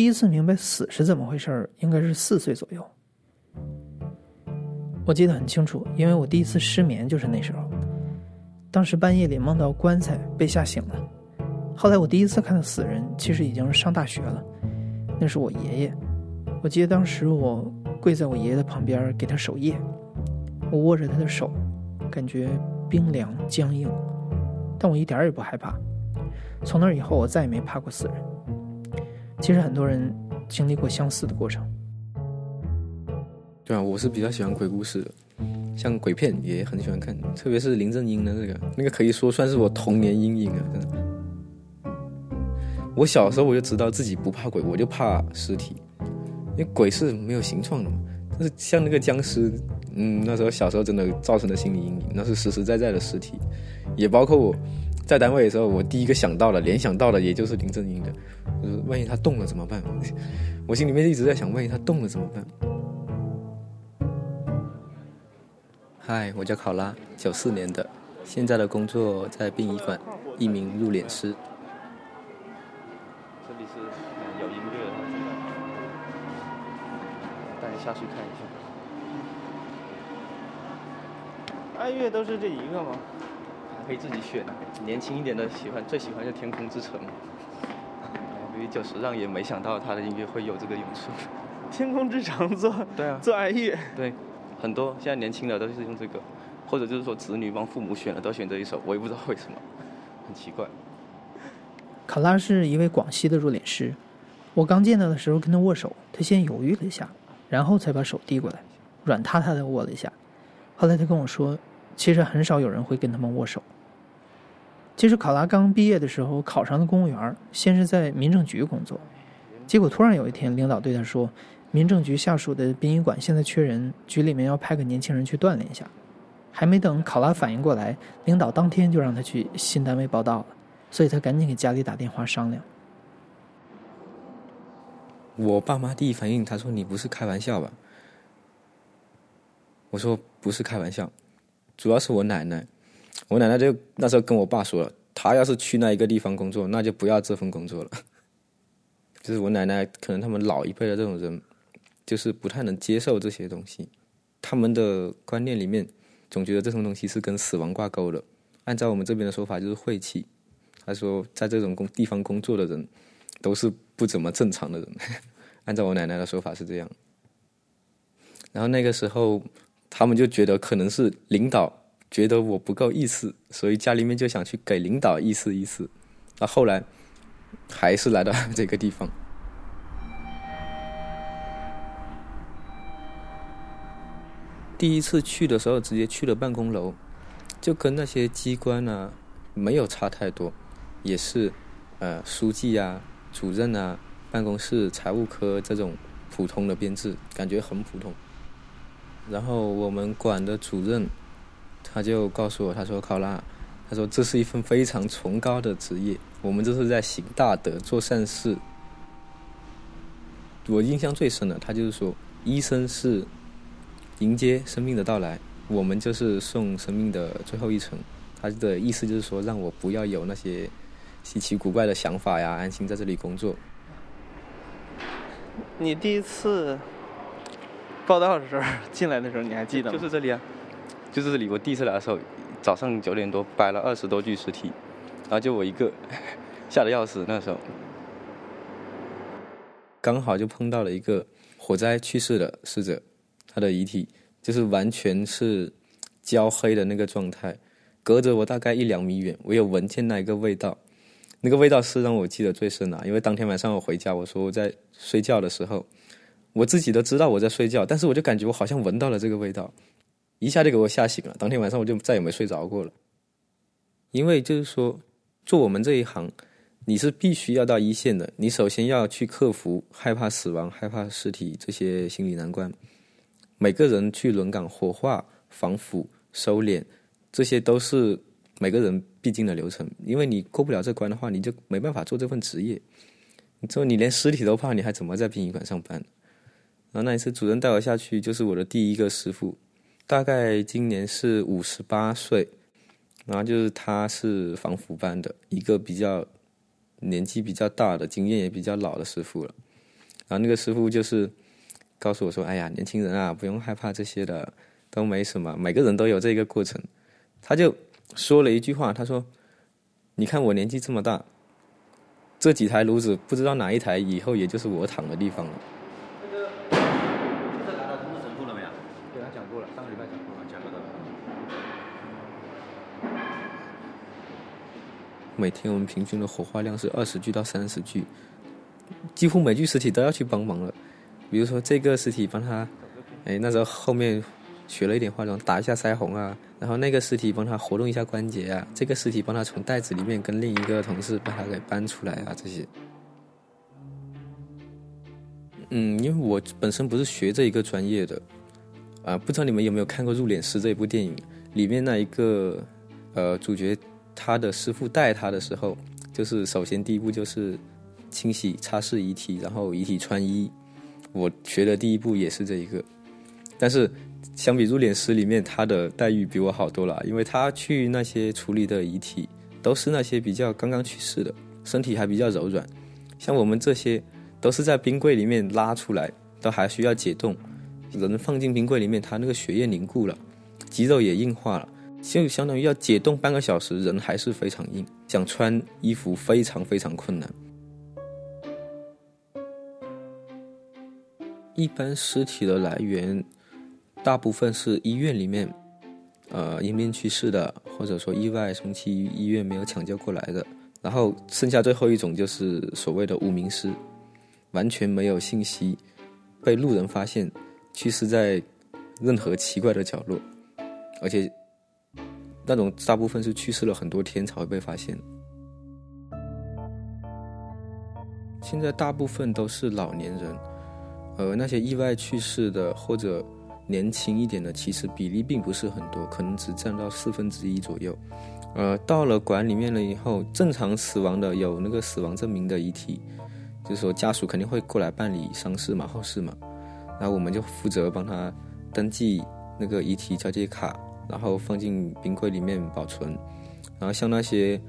第一次明白死是怎么回事儿，应该是四岁左右。我记得很清楚，因为我第一次失眠就是那时候。当时半夜里梦到棺材，被吓醒了。后来我第一次看到死人，其实已经是上大学了。那是我爷爷。我记得当时我跪在我爷爷的旁边，给他守夜。我握着他的手，感觉冰凉僵硬，但我一点也不害怕。从那以后，我再也没怕过死人。其实很多人经历过相似的过程。对啊，我是比较喜欢鬼故事的。像鬼片也很喜欢看，特别是林正英的那个，那个可以说算是我童年阴影啊！真的，我小时候我就知道自己不怕鬼，我就怕尸体，因为鬼是没有形状的嘛。但是像那个僵尸，嗯，那时候小时候真的造成的心理阴影，那是实实在在的尸体。也包括我在单位的时候，我第一个想到了、联想到的，也就是林正英的。万一他动了怎么办？我心里面一直在想，万一他动了怎么办？嗨，我叫考拉，九四年的，现在的工作在殡仪馆，一名入殓师。这里是有音乐，带你下去看一下。哀乐都是这一个吗？还可以自己选，年轻一点的喜欢最喜欢就《天空之城》。因为久石让也没想到他的音乐会有这个用处。天空之城做对啊，做爱乐对。很多现在年轻的都是用这个，或者就是说子女帮父母选了都选这一首，我也不知道为什么，很奇怪。卡拉是一位广西的入殓师，我刚见到的时候跟他握手，他先犹豫了一下，然后才把手递过来，软塌塌的握了一下。后来他跟我说，其实很少有人会跟他们握手。其实考拉刚毕业的时候考上了公务员，先是在民政局工作，结果突然有一天领导对他说。民政局下属的殡仪馆现在缺人，局里面要派个年轻人去锻炼一下。还没等考拉反应过来，领导当天就让他去新单位报道了，所以他赶紧给家里打电话商量。我爸妈第一反应，他说：“你不是开玩笑吧？”我说：“不是开玩笑，主要是我奶奶。我奶奶就那时候跟我爸说了，他要是去那一个地方工作，那就不要这份工作了。就是我奶奶，可能他们老一辈的这种人。”就是不太能接受这些东西，他们的观念里面总觉得这种东西是跟死亡挂钩的。按照我们这边的说法，就是晦气。他说，在这种工地方工作的人都是不怎么正常的人。按照我奶奶的说法是这样。然后那个时候，他们就觉得可能是领导觉得我不够意思，所以家里面就想去给领导意思意思。那后来还是来到 这个地方。第一次去的时候，直接去了办公楼，就跟那些机关啊没有差太多，也是呃书记啊、主任啊、办公室财务科这种普通的编制，感觉很普通。然后我们馆的主任他就告诉我，他说：“考拉，他说这是一份非常崇高的职业，我们这是在行大德、做善事。”我印象最深的，他就是说，医生是。迎接生命的到来，我们就是送生命的最后一程。他的意思就是说，让我不要有那些稀奇古怪的想法呀，安心在这里工作。你第一次报道的时候进来的时候，你还记得吗？就是这里啊，就是这里。我第一次来的时候，早上九点多摆了二十多具尸体，然后就我一个，吓得要死。那时候刚好就碰到了一个火灾去世的逝者。他的遗体就是完全是焦黑的那个状态，隔着我大概一两米远，我有闻见那一个味道，那个味道是让我记得最深的，因为当天晚上我回家，我说我在睡觉的时候，我自己都知道我在睡觉，但是我就感觉我好像闻到了这个味道，一下就给我吓醒了。当天晚上我就再也没睡着过了。因为就是说，做我们这一行，你是必须要到一线的，你首先要去克服害怕死亡、害怕尸体这些心理难关。每个人去轮岗火化、防腐、收敛，这些都是每个人必经的流程。因为你过不了这关的话，你就没办法做这份职业。你之后你连尸体都怕，你还怎么在殡仪馆上班？然后那一次主任带我下去，就是我的第一个师傅，大概今年是五十八岁，然后就是他是防腐班的一个比较年纪比较大的、经验也比较老的师傅了。然后那个师傅就是。告诉我说：“哎呀，年轻人啊，不用害怕这些的，都没什么。每个人都有这个过程。”他就说了一句话：“他说，你看我年纪这么大，这几台炉子不知道哪一台以后也就是我躺的地方了。”每天我们平均的火化量是二十具到三十具，几乎每具尸体都要去帮忙了。比如说这个尸体帮他，哎，那时候后面学了一点化妆，打一下腮红啊，然后那个尸体帮他活动一下关节啊，这个尸体帮他从袋子里面跟另一个同事把他给搬出来啊，这些。嗯，因为我本身不是学这一个专业的，啊，不知道你们有没有看过《入殓师》这部电影，里面那一个呃主角他的师傅带他的时候，就是首先第一步就是清洗擦拭遗体，然后遗体穿衣。我学的第一步也是这一个，但是相比入殓师里面，他的待遇比我好多了，因为他去那些处理的遗体都是那些比较刚刚去世的，身体还比较柔软，像我们这些都是在冰柜里面拉出来，都还需要解冻，人放进冰柜里面，他那个血液凝固了，肌肉也硬化了，就相当于要解冻半个小时，人还是非常硬，想穿衣服非常非常困难。一般尸体的来源，大部分是医院里面，呃，因病去世的，或者说意外从去医院没有抢救过来的。然后剩下最后一种就是所谓的无名尸，完全没有信息，被路人发现，去世在任何奇怪的角落，而且那种大部分是去世了很多天才会被发现。现在大部分都是老年人。呃，那些意外去世的或者年轻一点的，其实比例并不是很多，可能只占到四分之一左右。呃，到了馆里面了以后，正常死亡的有那个死亡证明的遗体，就是说家属肯定会过来办理丧事嘛、后事嘛，然后我们就负责帮他登记那个遗体交接卡，然后放进冰柜里面保存。然后像那些。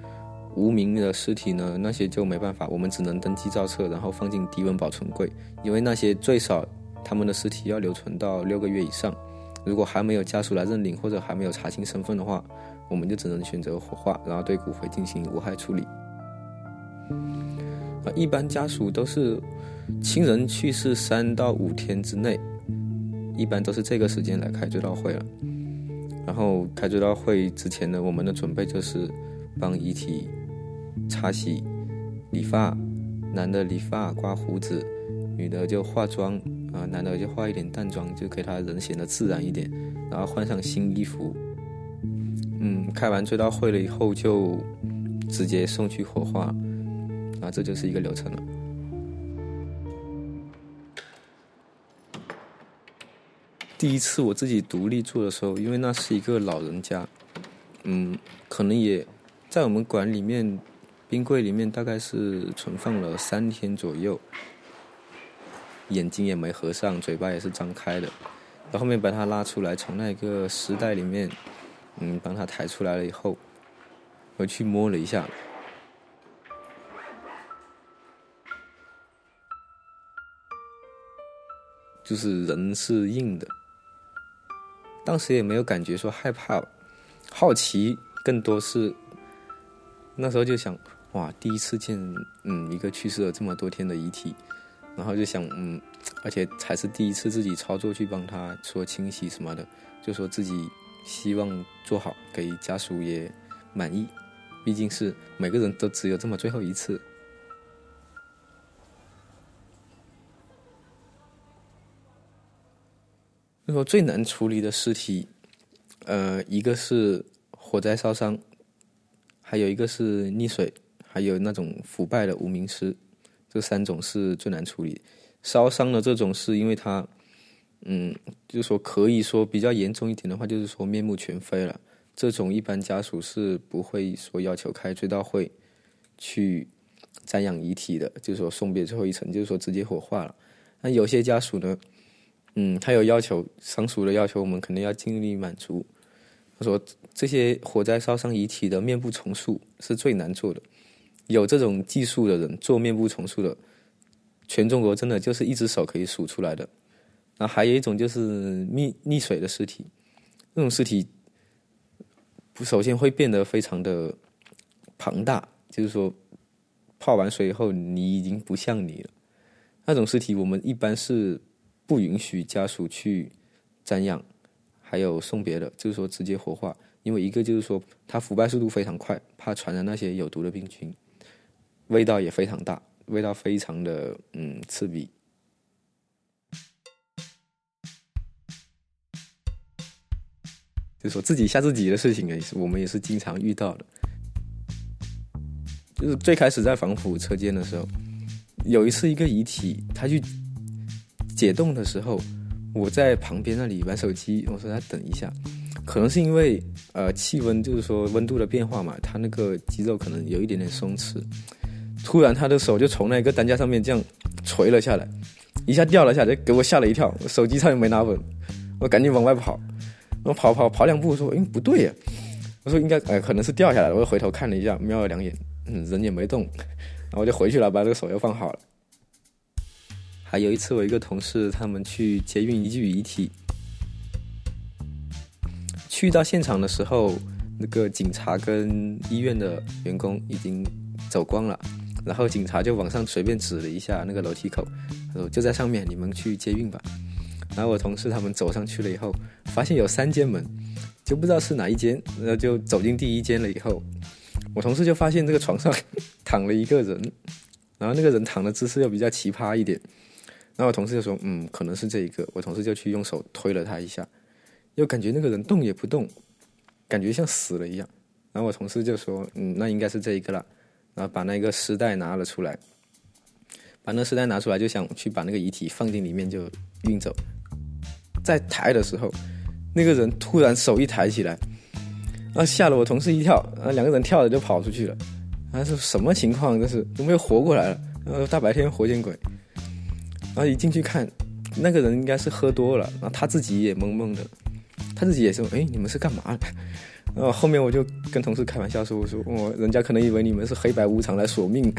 无名的尸体呢？那些就没办法，我们只能登记造册，然后放进低温保存柜。因为那些最少他们的尸体要留存到六个月以上。如果还没有家属来认领或者还没有查清身份的话，我们就只能选择火化，然后对骨灰进行无害处理。啊，一般家属都是亲人去世三到五天之内，一般都是这个时间来开追悼会了。然后开追悼会之前呢，我们的准备就是帮遗体。擦洗、理发，男的理发、刮胡子，女的就化妆啊，男的就化一点淡妆，就给他人显得自然一点，然后换上新衣服。嗯，开完追悼会了以后，就直接送去火化，啊，这就是一个流程了。第一次我自己独立做的时候，因为那是一个老人家，嗯，可能也在我们馆里面。冰柜里面大概是存放了三天左右，眼睛也没合上，嘴巴也是张开的。到后面把它拉出来，从那个尸袋里面，嗯，帮它抬出来了以后，我去摸了一下，就是人是硬的。当时也没有感觉说害怕，好奇更多是那时候就想。哇，第一次见，嗯，一个去世了这么多天的遗体，然后就想，嗯，而且还是第一次自己操作去帮他说清洗什么的，就说自己希望做好，给家属也满意，毕竟是每个人都只有这么最后一次。说最难处理的尸体，呃，一个是火灾烧伤，还有一个是溺水，还有那种腐败的无名尸，这三种是最难处理。烧伤的这种是因为它，嗯，就是说可以说比较严重一点的话，就是说面目全非了。这种一般家属是不会说要求开追悼会去瞻仰遗体的，就是说送别最后一程，就是说直接火化了。那有些家属呢？嗯，他有要求，上述的要求我们肯定要尽力满足。他说，这些火灾烧伤遗体的面部重塑是最难做的，有这种技术的人做面部重塑的，全中国真的就是一只手可以数出来的。那还有一种就是溺溺水的尸体，那种尸体不，首先会变得非常的庞大，就是说泡完水以后你已经不像你了。那种尸体我们一般是。不允许家属去瞻仰，还有送别的，就是说直接火化，因为一个就是说它腐败速度非常快，怕传染那些有毒的病菌，味道也非常大，味道非常的嗯刺鼻，就说自己吓自己的事情也是我们也是经常遇到的，就是最开始在防腐车间的时候，有一次一个遗体他去。解冻的时候，我在旁边那里玩手机。我说他等一下，可能是因为呃气温就是说温度的变化嘛，他那个肌肉可能有一点点松弛。突然他的手就从那个担架上面这样垂了下来，一下掉了下来，给我吓了一跳，手机差点没拿稳。我赶紧往外跑，我跑跑跑两步，说哎不对呀，我说应该哎可能是掉下来了。我又回头看了一下，瞄了两眼，嗯人也没动，然后我就回去了，把这个手又放好了。还有一次，我一个同事他们去接运一具遗体，去到现场的时候，那个警察跟医院的员工已经走光了，然后警察就往上随便指了一下那个楼梯口，他说就在上面，你们去接运吧。然后我同事他们走上去了以后，发现有三间门，就不知道是哪一间，然后就走进第一间了以后，我同事就发现这个床上躺了一个人，然后那个人躺的姿势又比较奇葩一点。然后我同事就说：“嗯，可能是这一个。”我同事就去用手推了他一下，又感觉那个人动也不动，感觉像死了一样。然后我同事就说：“嗯，那应该是这一个了。”然后把那个尸袋拿了出来，把那尸袋拿出来，就想去把那个遗体放进里面就运走。在抬的时候，那个人突然手一抬起来，啊，吓了我同事一跳，啊，两个人跳着就跑出去了。啊，是什么情况？这是怎么又活过来了？呃，大白天活见鬼！然后一进去看，那个人应该是喝多了，然后他自己也懵懵的，他自己也说：“哎，你们是干嘛的？” 然后后面我就跟同事开玩笑说：“我说我人家可能以为你们是黑白无常来索命。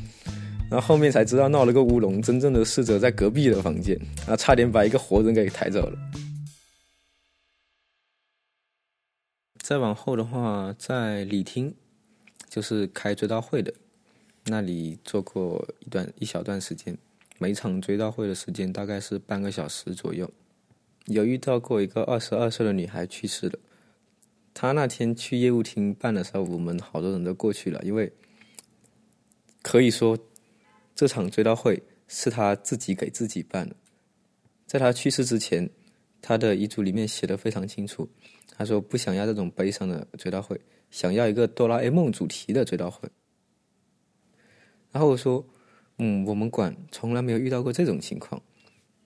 ”然后后面才知道闹了个乌龙，真正的逝者在隔壁的房间，啊，差点把一个活人给抬走了。再往后的话，在礼厅，就是开追悼会的，那里做过一段一小段时间。每场追悼会的时间大概是半个小时左右。有遇到过一个二十二岁的女孩去世了，她那天去业务厅办的时候，我们好多人都过去了，因为可以说这场追悼会是她自己给自己办的。在她去世之前，她的遗嘱里面写的非常清楚，她说不想要这种悲伤的追悼会，想要一个哆啦 A 梦主题的追悼会。然后我说。嗯，我们馆从来没有遇到过这种情况，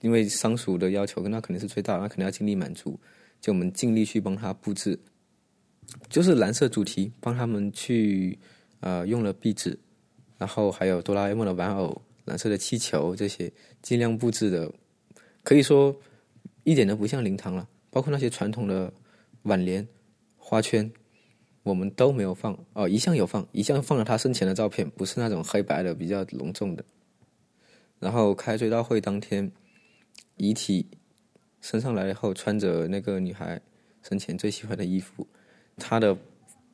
因为商属的要求跟他肯定是最大，那肯定要尽力满足，就我们尽力去帮他布置，就是蓝色主题，帮他们去呃用了壁纸，然后还有哆啦 A 梦的玩偶、蓝色的气球这些，尽量布置的，可以说一点都不像灵堂了，包括那些传统的挽联、花圈。我们都没有放哦，一向有放，一向放了他生前的照片，不是那种黑白的，比较隆重的。然后开追悼会当天，遗体升上来以后，穿着那个女孩生前最喜欢的衣服，她的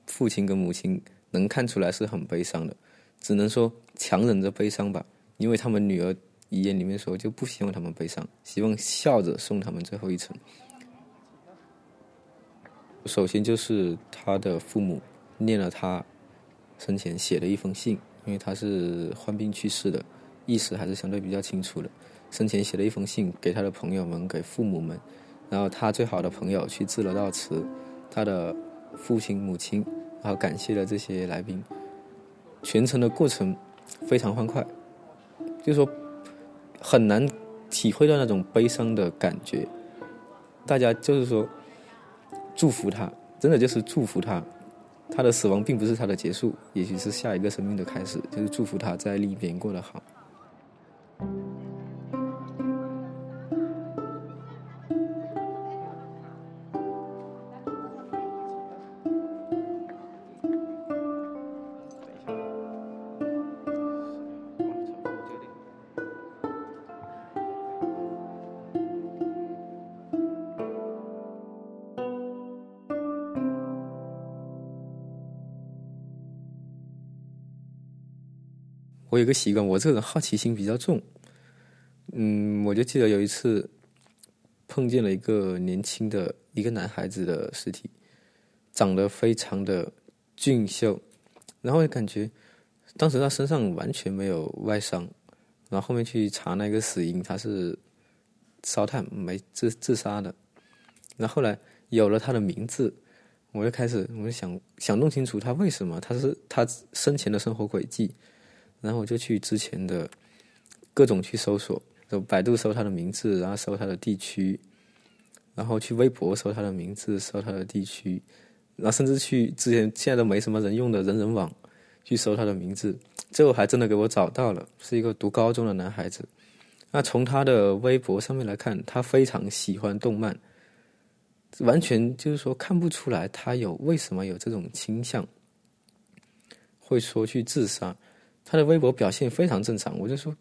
父亲跟母亲能看出来是很悲伤的，只能说强忍着悲伤吧，因为他们女儿遗言里面说就不希望他们悲伤，希望笑着送他们最后一程。首先就是他的父母念了他生前写了一封信，因为他是患病去世的，意识还是相对比较清楚的。生前写了一封信给他的朋友们、给父母们，然后他最好的朋友去致了悼词，他的父亲、母亲，然后感谢了这些来宾。全程的过程非常欢快，就是说很难体会到那种悲伤的感觉。大家就是说祝福他，真的就是祝福他。他的死亡并不是他的结束，也许是下一个生命的开始，就是祝福他在另一边过得好。我有个习惯，我这个人好奇心比较重。嗯，我就记得有一次碰见了一个年轻的一个男孩子的尸体，长得非常的俊秀，然后感觉当时他身上完全没有外伤，然后后面去查那个死因，他是烧炭没自自杀的。然后后来有了他的名字，我就开始我就想想弄清楚他为什么他是他生前的生活轨迹。然后我就去之前的各种去搜索，就百度搜他的名字，然后搜他的地区，然后去微博搜他的名字，搜他的地区，然后甚至去之前现在都没什么人用的人人网去搜他的名字，最后还真的给我找到了，是一个读高中的男孩子。那从他的微博上面来看，他非常喜欢动漫，完全就是说看不出来他有为什么有这种倾向，会说去自杀。他的微博表现非常正常，我就说，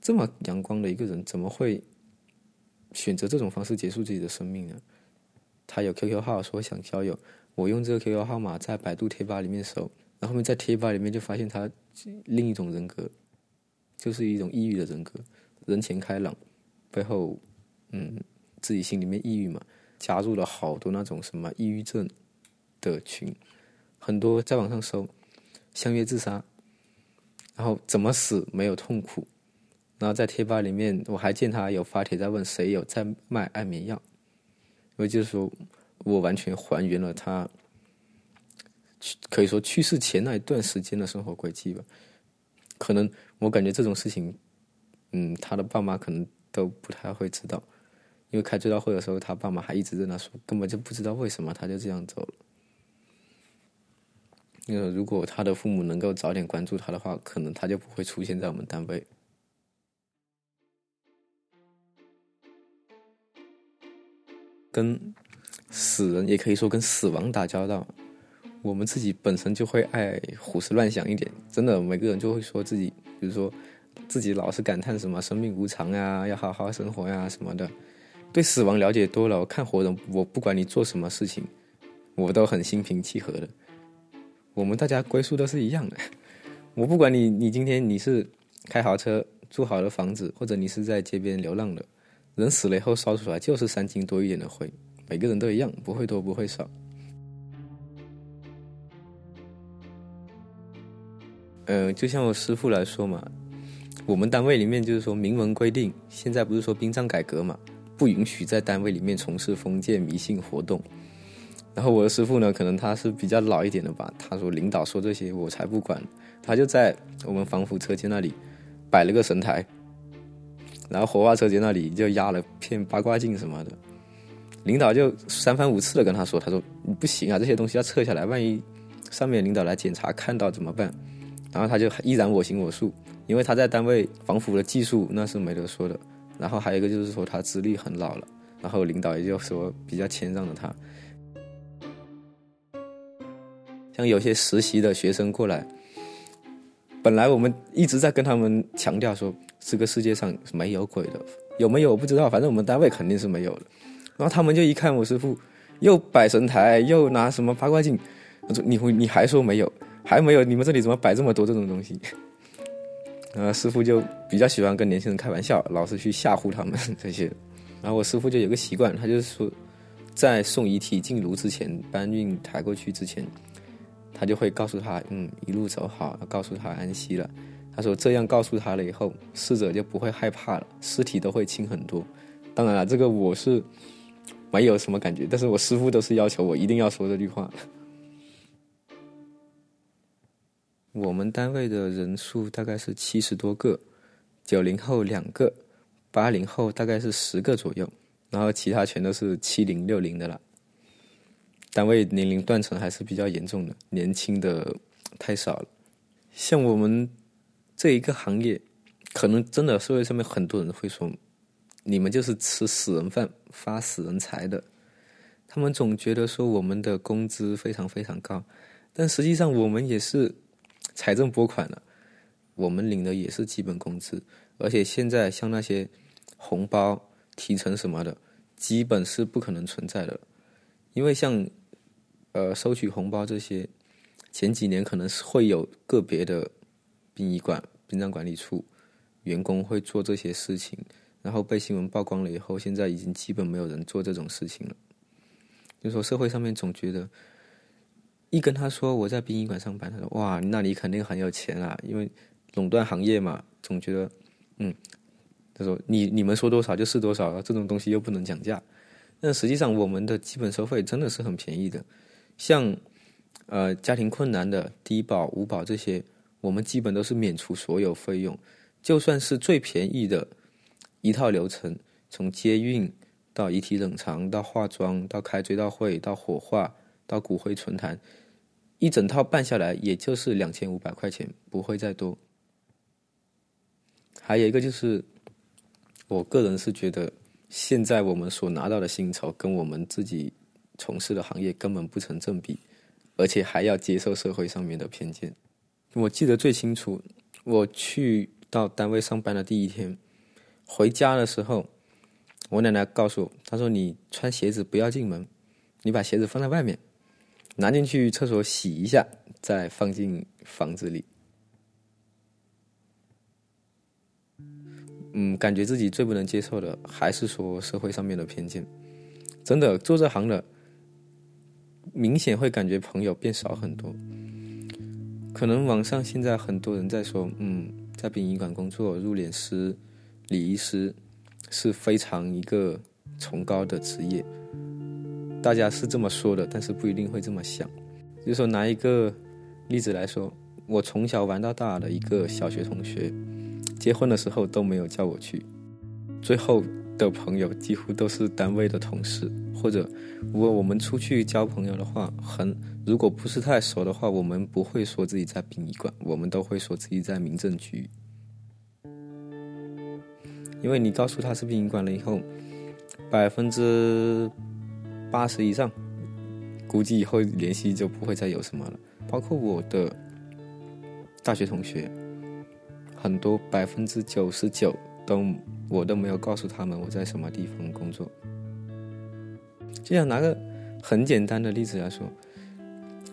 这么阳光的一个人，怎么会选择这种方式结束自己的生命呢？他有 QQ 号，说想交友，我用这个 QQ 号码在百度贴吧里面搜，然后面在贴吧里面就发现他另一种人格，就是一种抑郁的人格，人前开朗，背后嗯自己心里面抑郁嘛，加入了好多那种什么抑郁症的群，很多在网上搜相约自杀。然后怎么死没有痛苦，然后在贴吧里面我还见他有发帖在问谁有在卖安眠药，因为就是说我完全还原了他，可以说去世前那一段时间的生活轨迹吧。可能我感觉这种事情，嗯，他的爸妈可能都不太会知道，因为开追悼会的时候，他爸妈还一直在那说，根本就不知道为什么他就这样走了。那个如果他的父母能够早点关注他的话，可能他就不会出现在我们单位。跟死人也可以说跟死亡打交道，我们自己本身就会爱胡思乱想一点。真的，每个人就会说自己，比如说自己老是感叹什么生命无常呀，要好好生活呀什么的。对死亡了解多了，我看活人，我不管你做什么事情，我都很心平气和的。我们大家归宿都是一样的，我不管你，你今天你是开豪车、住好的房子，或者你是在街边流浪的，人死了以后烧出来就是三斤多一点的灰，每个人都一样，不会多不会少。呃，就像我师傅来说嘛，我们单位里面就是说明文规定，现在不是说殡葬改革嘛，不允许在单位里面从事封建迷信活动。然后我的师傅呢，可能他是比较老一点的吧。他说：“领导说这些，我才不管。”他就在我们防腐车间那里摆了个神台，然后火化车间那里就压了片八卦镜什么的。领导就三番五次的跟他说：“他说不行啊，这些东西要撤下来，万一上面领导来检查看到怎么办？”然后他就依然我行我素，因为他在单位防腐的技术那是没得说的。然后还有一个就是说他资历很老了，然后领导也就说比较谦让的他。像有些实习的学生过来，本来我们一直在跟他们强调说，这个世界上没有鬼的，有没有我不知道，反正我们单位肯定是没有的。然后他们就一看我师傅，又摆神台，又拿什么八卦镜，他说：“你会你还说没有？还没有？你们这里怎么摆这么多这种东西？” 然后，师傅就比较喜欢跟年轻人开玩笑，老是去吓唬他们 这些。然后我师傅就有个习惯，他就是说，在送遗体进炉之前，搬运抬过去之前。他就会告诉他，嗯，一路走好，告诉他安息了。他说这样告诉他了以后，逝者就不会害怕了，尸体都会轻很多。当然了，这个我是没有什么感觉，但是我师傅都是要求我一定要说这句话。我们单位的人数大概是七十多个，九零后两个，八零后大概是十个左右，然后其他全都是七零六零的了。单位年龄断层还是比较严重的，年轻的太少了。像我们这一个行业，可能真的社会上面很多人会说，你们就是吃死人饭、发死人财的。他们总觉得说我们的工资非常非常高，但实际上我们也是。财政拨款了，我们领的也是基本工资，而且现在像那些红包、提成什么的，基本是不可能存在的，因为像呃收取红包这些，前几年可能是会有个别的殡仪馆、殡葬管理处员工会做这些事情，然后被新闻曝光了以后，现在已经基本没有人做这种事情了。就说社会上面总觉得。一跟他说我在殡仪馆上班，他说哇，那你肯定很有钱啊，因为垄断行业嘛，总觉得，嗯，他说你你们说多少就是多少，这种东西又不能讲价。但实际上我们的基本收费真的是很便宜的，像呃家庭困难的低保、五保这些，我们基本都是免除所有费用，就算是最便宜的一套流程，从接运到遗体冷藏到化妆到开追悼会到火化到骨灰存坛。一整套办下来，也就是两千五百块钱，不会再多。还有一个就是，我个人是觉得，现在我们所拿到的薪酬跟我们自己从事的行业根本不成正比，而且还要接受社会上面的偏见。我记得最清楚，我去到单位上班的第一天，回家的时候，我奶奶告诉我，她说：“你穿鞋子不要进门，你把鞋子放在外面。”拿进去厕所洗一下，再放进房子里。嗯，感觉自己最不能接受的还是说社会上面的偏见。真的做这行的，明显会感觉朋友变少很多。可能网上现在很多人在说，嗯，在殡仪馆工作，入殓师、礼仪师是非常一个崇高的职业。大家是这么说的，但是不一定会这么想。就说拿一个例子来说，我从小玩到大的一个小学同学，结婚的时候都没有叫我去。最后的朋友几乎都是单位的同事，或者如果我们出去交朋友的话，很如果不是太熟的话，我们不会说自己在殡仪馆，我们都会说自己在民政局。因为你告诉他是殡仪馆了以后，百分之。八十以上，估计以后联系就不会再有什么了。包括我的大学同学，很多百分之九十九都我都没有告诉他们我在什么地方工作。就像拿个很简单的例子来说，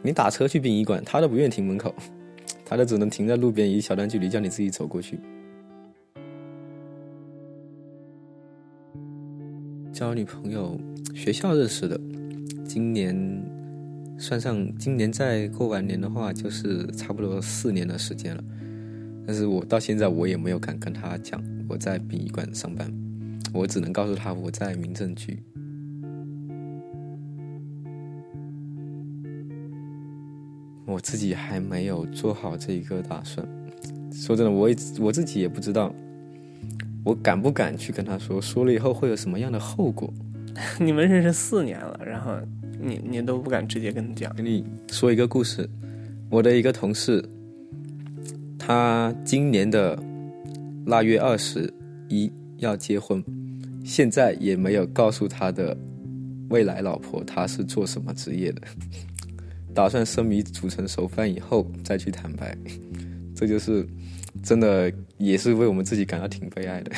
你打车去殡仪馆，他都不愿停门口，他都只能停在路边一小段距离，叫你自己走过去。交女朋友。学校认识的，今年算上今年再过完年的话，就是差不多四年的时间了。但是我到现在我也没有敢跟他讲我在殡仪馆上班，我只能告诉他我在民政局。我自己还没有做好这一个打算。说真的，我也我自己也不知道，我敢不敢去跟他说，说了以后会有什么样的后果。你们认识四年了，然后你你都不敢直接跟他讲。跟你说一个故事，我的一个同事，他今年的腊月二十一要结婚，现在也没有告诉他的未来老婆他是做什么职业的，打算生米煮成熟饭以后再去坦白。这就是真的，也是为我们自己感到挺悲哀的。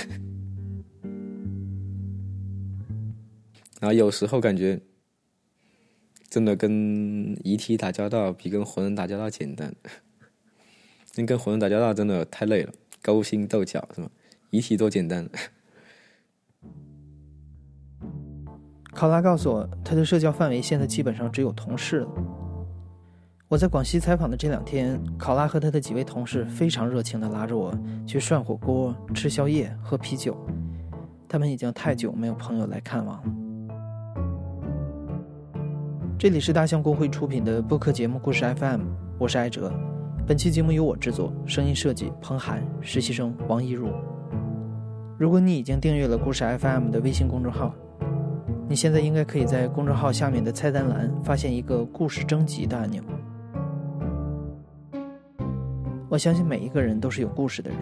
然后有时候感觉，真的跟遗体打交道比跟活人打交道简单。因为跟活人打交道真的太累了，勾心斗角是吗？遗体多简单。考拉告诉我，他的社交范围现在基本上只有同事了。我在广西采访的这两天，考拉和他的几位同事非常热情地拉着我去涮火锅、吃宵夜、喝啤酒。他们已经太久没有朋友来看望了。这里是大象公会出品的播客节目《故事 FM》，我是艾哲。本期节目由我制作，声音设计彭涵，实习生王一如。如果你已经订阅了《故事 FM》的微信公众号，你现在应该可以在公众号下面的菜单栏发现一个故事征集的按钮。我相信每一个人都是有故事的人。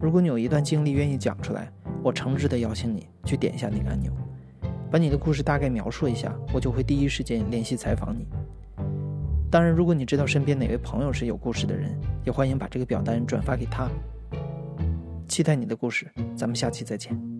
如果你有一段经历愿意讲出来，我诚挚地邀请你去点一下那个按钮，把你的故事大概描述一下，我就会第一时间联系采访你。当然，如果你知道身边哪位朋友是有故事的人，也欢迎把这个表单转发给他。期待你的故事，咱们下期再见。